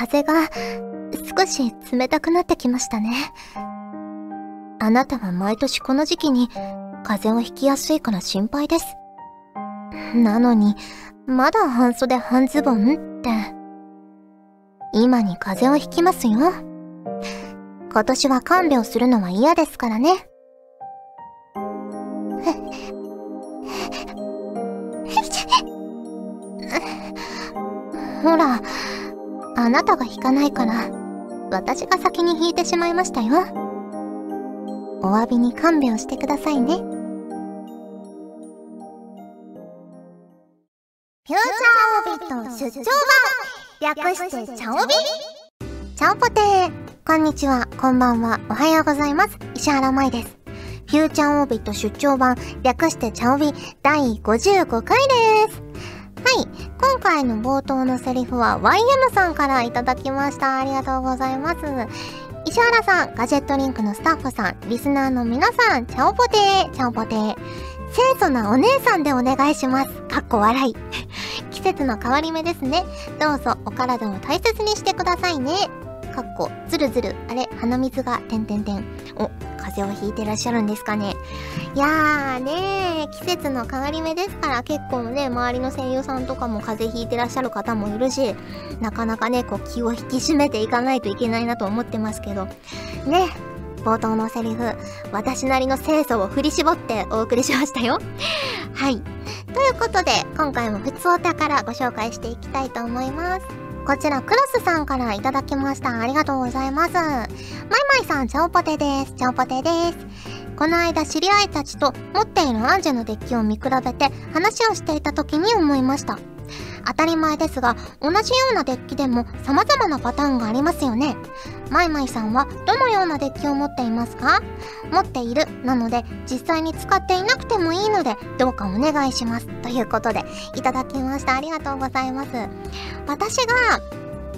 風が少し冷たくなってきましたね。あなたは毎年この時期に風邪をひきやすいから心配です。なのに、まだ半袖半ズボンって。今に風邪をひきますよ。今年は看病するのは嫌ですからね。ほら、あなたが引かないから、私が先に引いてしまいましたよ。お詫びに勘弁してくださいね。フューチャーオビット出張版略してチャオビチャオポテーこんにちは、こんばんは、おはようございます。石原舞です。フューチャーオビット出張版略してチャオビ第55回です。はい。今回の冒頭のセリフは YM さんからいただきました。ありがとうございます。石原さん、ガジェットリンクのスタッフさん、リスナーの皆さん、チャオポテー、チャオポテー。清楚なお姉さんでお願いします。かっこ笑い。季節の変わり目ですね。どうぞお体を大切にしてくださいね。かっこ、ずるずる。あれ、鼻水が、てんてんてん。お、風邪をひいてらっしゃるんですかね。いやーねー、季節の変わり目ですから結構ね、周りの声優さんとかも風邪ひいてらっしゃる方もいるし、なかなかね、こう気を引き締めていかないといけないなと思ってますけど。ね、冒頭のセリフ、私なりの清楚を振り絞ってお送りしましたよ。はい。ということで、今回もふつおたからご紹介していきたいと思います。こちら、クロスさんからいただきました。ありがとうございます。マイマイさん、チャオポテです。チャオポテです。この間、知り合いたちと持っているアンジェのデッキを見比べて話をしていた時に思いました。当たり前ですが、同じようなデッキでも様々なパターンがありますよね。マイマイさんはどのようなデッキを持っていますか？持っている。なので、実際に使っていなくてもいいので、どうかお願いします。ということで、いただきました。ありがとうございます。私が、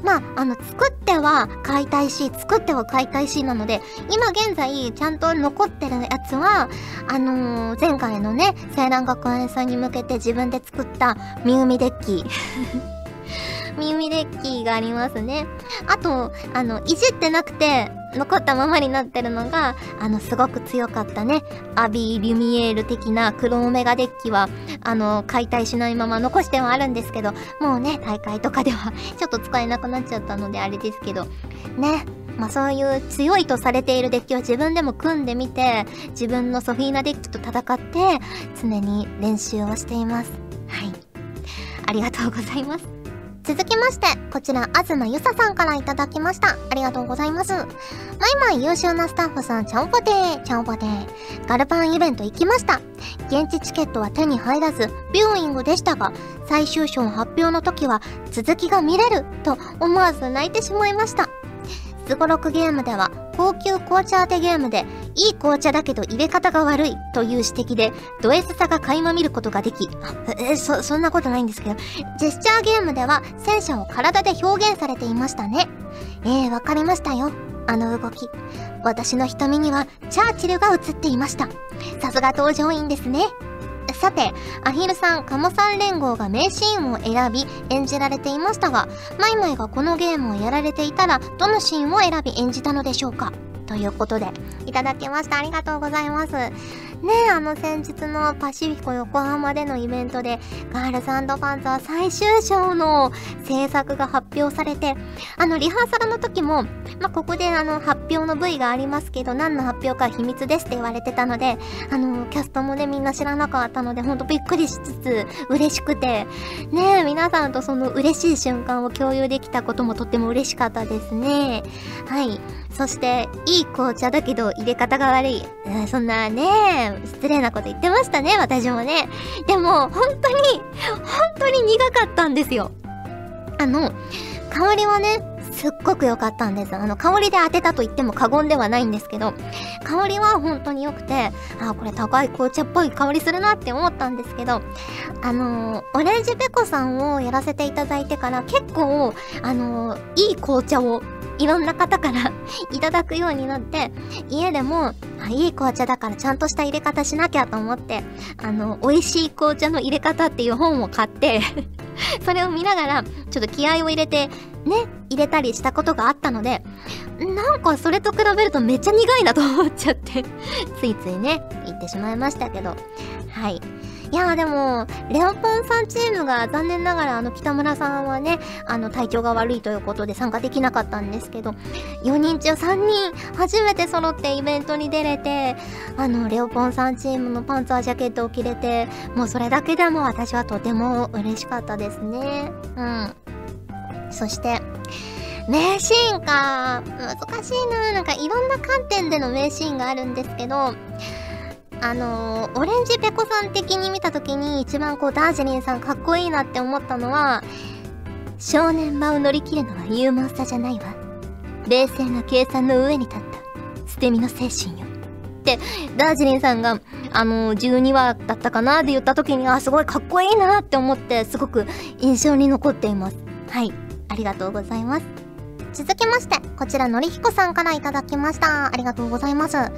まあ、あの、作っては買いたいし、作っては買いたいしなので、今現在ちゃんと残ってるやつは、あのー、前回のね、青蘭学園さんに向けて自分で作ったミウミデッキ。ミウミデッキがありますね。あと、あの、いじってなくて、残ったままになってるのが、あの、すごく強かったね、アビー・リュミエール的な黒オメガデッキは、あの、解体しないまま残してはあるんですけど、もうね、大会とかでは ちょっと使えなくなっちゃったのであれですけど、ね、まあそういう強いとされているデッキを自分でも組んでみて、自分のソフィーナデッキと戦って、常に練習をしています。はい。ありがとうございます。続きまして、こちら、あずまゆささんからいただきました。ありがとうございます。マイマイ優秀なスタッフさん、ちゃんぽてー、ちゃんぽてー。ガルパンイベント行きました。現地チケットは手に入らず、ビューイングでしたが、最終章発表の時は、続きが見れる、と思わず泣いてしまいました。すごろくゲームでは高級紅茶当てゲームでいい紅茶だけど入れ方が悪いという指摘でド S さが垣間見ることができえそそんなことないんですけどジェスチャーゲームでは戦車を体で表現されていましたね。えー、わかりましたよ。あの動き。私の瞳にはチャーチルが映っていました。さすが登場員ですね。さて、アヒルさん、カモさん連合が名シーンを選び演じられていましたが、マイマイがこのゲームをやられていたら、どのシーンを選び演じたのでしょうか？ということで、いただきました。ありがとうございます。ねえあの先日のパシフィコ横浜でのイベントで、ガールズパンツァー最終章の制作が発表されて、あの、リハーサルの時も、まあ、ここであの、発表の V がありますけど、何の発表か秘密ですって言われてたので、あの、キャストもね、みんな知らなかったので、ほんとびっくりしつつ、嬉しくて、ねえ皆さんとその嬉しい瞬間を共有できたこともとっても嬉しかったですね。はい。そして、いい紅茶だけど入れ方が悪い。そんなね、失礼なこと言ってましたね、私もね。でも、本当に、本当に苦かったんですよ。あの、香りはね、すっごく良かったんです。あの、香りで当てたと言っても過言ではないんですけど、香りは本当に良くて、あ、これ高い紅茶っぽい香りするなって思ったんですけど、あのー、オレンジペコさんをやらせていただいてから結構、あのー、いい紅茶をいろんな方から いただくようになって、家でも、あ、いい紅茶だからちゃんとした入れ方しなきゃと思って、あの、美味しい紅茶の入れ方っていう本を買って それを見ながら、ちょっと気合を入れてね、入れたりしたことがあったので、なんかそれと比べるとめっちゃ苦いなと思っちゃって ついついね、言ってしまいましたけど。はい。いやーでも、レオポンさんチームが残念ながらあの北村さんはね、あの体調が悪いということで参加できなかったんですけど、4人中3人初めて揃ってイベントに出れて、あの、レオポンさんチームのパンツァージャケットを着れて、もうそれだけでも私はとても嬉しかったですね。うん。そして、名シーンか。難しいな。なんかいろんな観点での名シーンがあるんですけど、あのー、オレンジペコさん的に見た時に一番こうダージリンさんかっこいいなって思ったのは、少年場を乗り切るのは勇猛さじゃないわ。冷静な計算の上に立った捨て身の精神よ。って、ダージリンさんが、あのー、12話だったかなって言った時に、あ、すごいかっこいいなって思って、すごく印象に残っています。はい。ありがとうございます。続きまして、こちらのりひこさんからいただきました。ありがとうございます。まい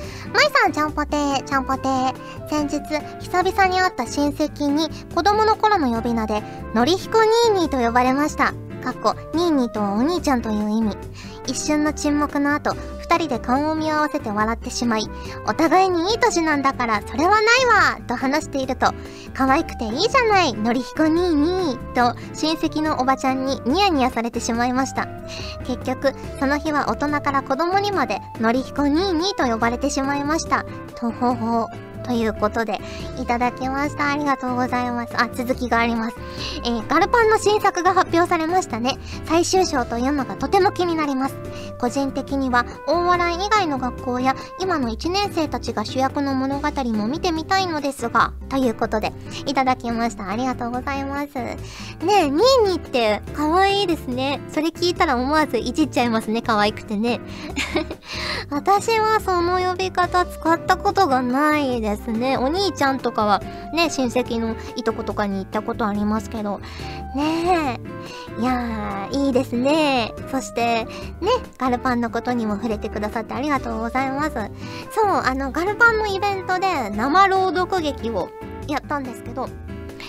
さん、ちゃんぽてー、ちゃんぽてー。先日、久々に会った親戚に子供の頃の呼び名で、のりひこにーにーと呼ばれました。かっこ、ニーニーとはお兄ちゃんという意味。一瞬の沈黙の後、二人で顔を見合わせて笑ってしまい、お互いにいい年なんだからそれはないわと話していると、可愛くていいじゃない、のりひこにーにーと親戚のおばちゃんにニヤニヤされてしまいました。結局、その日は大人から子供にまで、のりひこにーにーと呼ばれてしまいました。とほほ。ということで、いただきました。ありがとうございます。あ、続きがあります。えー、ガルパンの新作が発表されましたね。最終章というのがとても気になります。個人的には、大笑い以外の学校や、今の1年生たちが主役の物語も見てみたいのですが、ということで、いただきました。ありがとうございます。ねえ、ニーニーって可愛いですね。それ聞いたら思わずいじっちゃいますね。可愛くてね。私はその呼び方使ったことがないです。ですね。お兄ちゃんとかはね、親戚のいとことかに行ったことありますけど。ねえ。いやー、いいですね。そして、ね、ガルパンのことにも触れてくださってありがとうございます。そう、あの、ガルパンのイベントで生朗読劇をやったんですけど、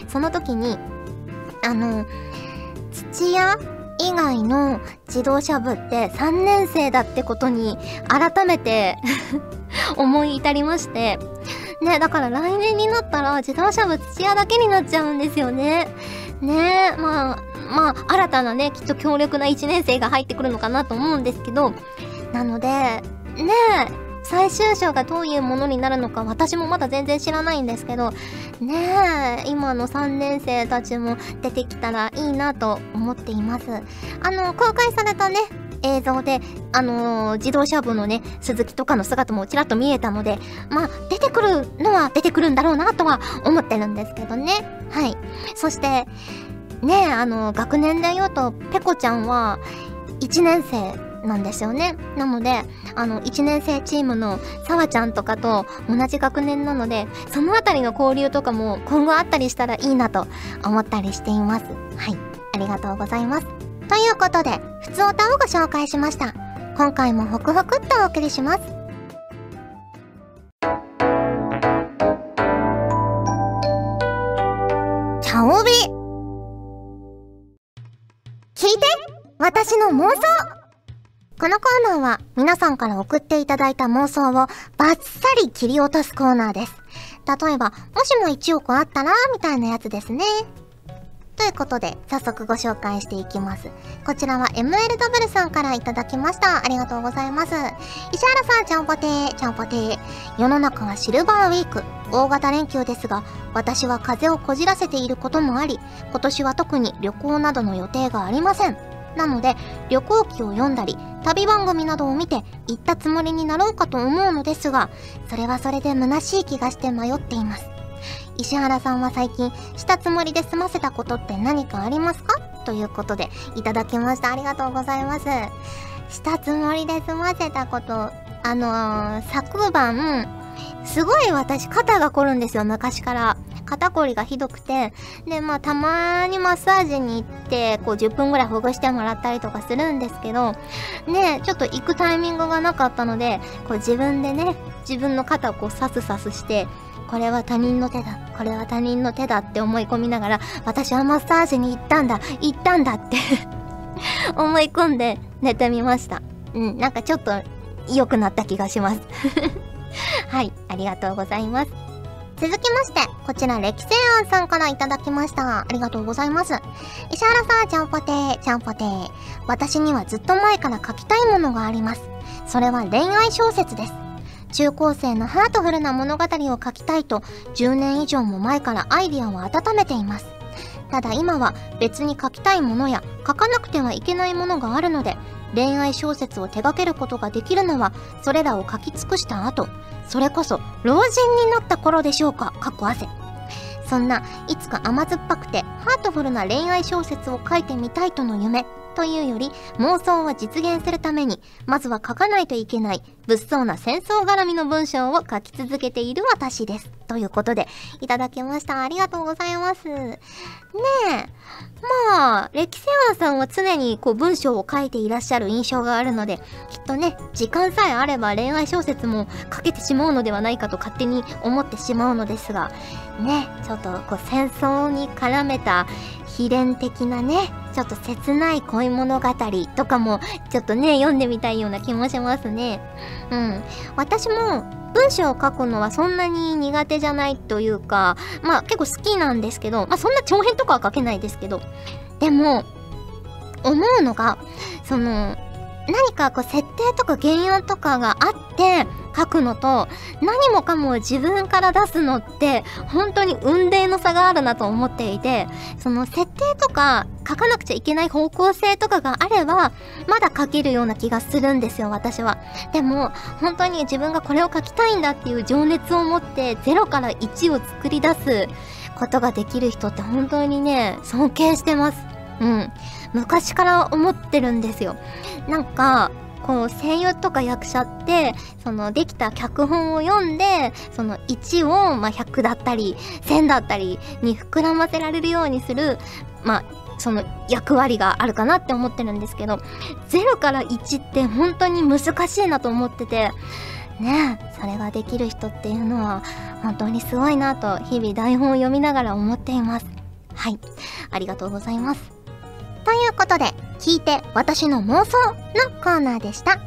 その時に、あの、土屋以外の自動車部って3年生だってことに改めて 思い至りまして、ね、だから来年になったら自動車部土屋だけになっちゃうんですよね。ねえまあ、まあ、新たなね、きっと強力な1年生が入ってくるのかなと思うんですけど、なので、ねえ最終章がどういうものになるのか私もまだ全然知らないんですけど、ねえ、今の3年生たちも出てきたらいいなと思っています。あの、公開されたね、映像で、あのー、自動車部のね、鈴木とかの姿もちらっと見えたので、まあ、出てくるのは出てくるんだろうなとは思ってるんですけどね。はい。そして、ねあの、学年で言うと、ペコちゃんは、1年生なんですよね。なので、あの、1年生チームのさわちゃんとかと同じ学年なので、そのあたりの交流とかも今後あったりしたらいいなと思ったりしています。はい。ありがとうございます。ということで、ふつおたをご紹介しました。今回もホクホクっとお送りします。チャオビ聞いて私の妄想このコーナーは皆さんから送っていただいた妄想をバッサリ切り落とすコーナーです。例えば、もしも1億あったらみたいなやつですね。ということで、早速ご紹介していきます。こちらは MLW さんからいただきました。ありがとうございます。石原さん、ちゃんぽてー、ちゃんぽてー。世の中はシルバーウィーク。大型連休ですが、私は風邪をこじらせていることもあり、今年は特に旅行などの予定がありません。なので、旅行記を読んだり、旅番組などを見て行ったつもりになろうかと思うのですが、それはそれで虚しい気がして迷っています。石原さんは最近したつもりで済ませたことって何かありますか？ということでいただきました。ありがとうございます。したつもりで済ませたこと。あのー、昨晩すごい私肩が凝るんですよ昔から。肩こりがひどくてでまあたまにマッサージに行ってこう10分ぐらいほぐしてもらったりとかするんですけどねちょっと行くタイミングがなかったのでこう自分でね自分の肩をこうサスサスしてこれは他人の手だ、これは他人の手だって思い込みながら、私はマッサージに行ったんだ、行ったんだって 思い込んで寝てみましたうんなんかちょっと良くなった気がします はいありがとうございます続きまして、こちら、歴世庵さんからいただきました。ありがとうございます。石原さん、ちゃんぽてー、ちゃんぽてー。私にはずっと前から書きたいものがあります。それは恋愛小説です。中高生のハートフルな物語を書きたいと、10年以上も前からアイディアを温めています。ただ今は別に書きたいものや書かなくてはいけないものがあるので、恋愛小説を手掛けることができるのは、それらを書き尽くした後、それこそ老人になった頃でしょうか、かっこ汗。そんないつか甘酸っぱくてハートフルな恋愛小説を書いてみたいとの夢というより妄想を実現するためにまずは書かないといけない物騒な戦争絡みの文章を書き続けている私です。ということでいただきました。ありがとうございます。ねえ。まあ、歴世話さんは常にこう文章を書いていらっしゃる印象があるので、きっとね、時間さえあれば恋愛小説も書けてしまうのではないかと勝手に思ってしまうのですが、ね、ちょっとこう戦争に絡めた悲恋的なね、ちょっと切ない恋物語とかもちょっとね、読んでみたいような気もしますね。うん。私も文章を書くのはそんなに苦手じゃないというか、まあ結構好きなんですけど、まあそんな長編とかは書けないですけど、でも、思うのが、その、何かこう設定とか原案とかがあって書くのと何もかも自分から出すのって本当に運命の差があるなと思っていてその設定とか書かなくちゃいけない方向性とかがあればまだ書けるような気がするんですよ私は。でも本当に自分がこれを書きたいんだっていう情熱を持って0から1を作り出すことができる人って本当にね尊敬してます。うん。昔から思ってるんですよ。なんか、こう声優とか役者ってそのできた脚本を読んでその1をまあ100だったり1000だったりに膨らませられるようにするまあその役割があるかなって思ってるんですけど0から1って本当に難しいなと思っててねそれができる人っていうのは本当にすごいなと日々台本を読みながら思っています。はい。ありがとうございます。ということで、聞いて私の妄想のコーナーでした。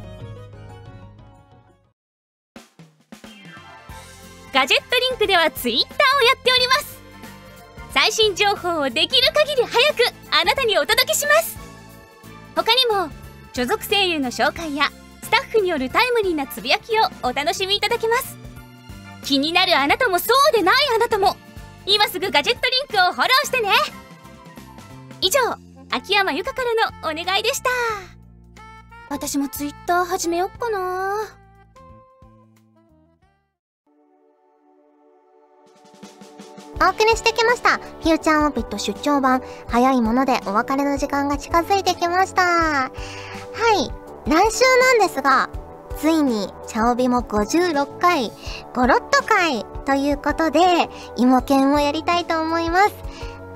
ガジェットリンクではツイッターをやっております。最新情報をできる限り早くあなたにお届けします。他にも、所属声優の紹介やスタッフによるタイムリーなつぶやきをお楽しみいただけます。気になるあなたもそうでないあなたも、今すぐガジェットリンクをフォローしてね。以上、秋山由香からのお願いでした私もツイッター始めよっかなお送りしてきました。フューチャーオービット出張版。早いものでお別れの時間が近づいてきました。はい。来週なんですが、ついに、チャオビも56回、ゴロッと回ということで、芋犬をやりたいと思います。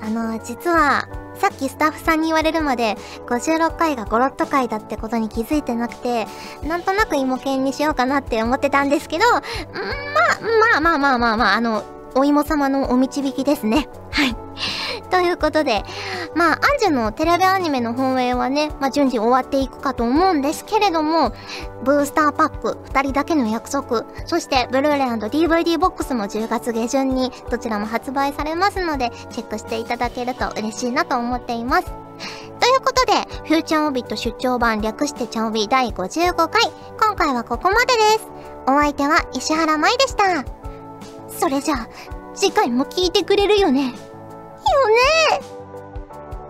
あの、実は、さっきスタッフさんに言われるまで、56回がゴロッと回だってことに気づいてなくて、なんとなく芋犬にしようかなって思ってたんですけど、ま、まあまあまあまあまあ、あの、お芋様のお導きですね。はい。ということで、まあ、アンジュのテレビアニメの本営はね、まあ、順次終わっていくかと思うんですけれども、ブースターパック、二人だけの約束、そして、ブルーレイ &DVD ボックスも10月下旬に、どちらも発売されますので、チェックしていただけると嬉しいなと思っています。ということで、フューチャーオビット出張版略してチャオビ第55回、今回はここまでです。お相手は石原舞でした。それじゃあ、次回も聞いてくれるよね。よね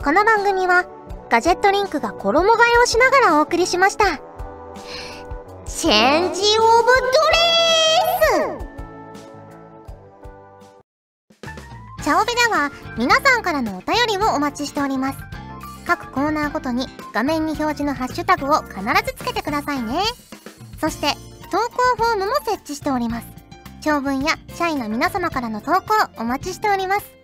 この番組は、ガジェットリンクが衣替えをしながらお送りしました。チェンジオブドレスチャオベでは皆さんからのお便りをお待ちしております。各コーナーごとに画面に表示のハッシュタグを必ずつけてくださいね。そして、投稿フォームも設置しております。長文や社員の皆様からの投稿お待ちしております。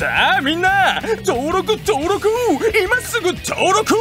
さあみんな登録登録今すぐ登録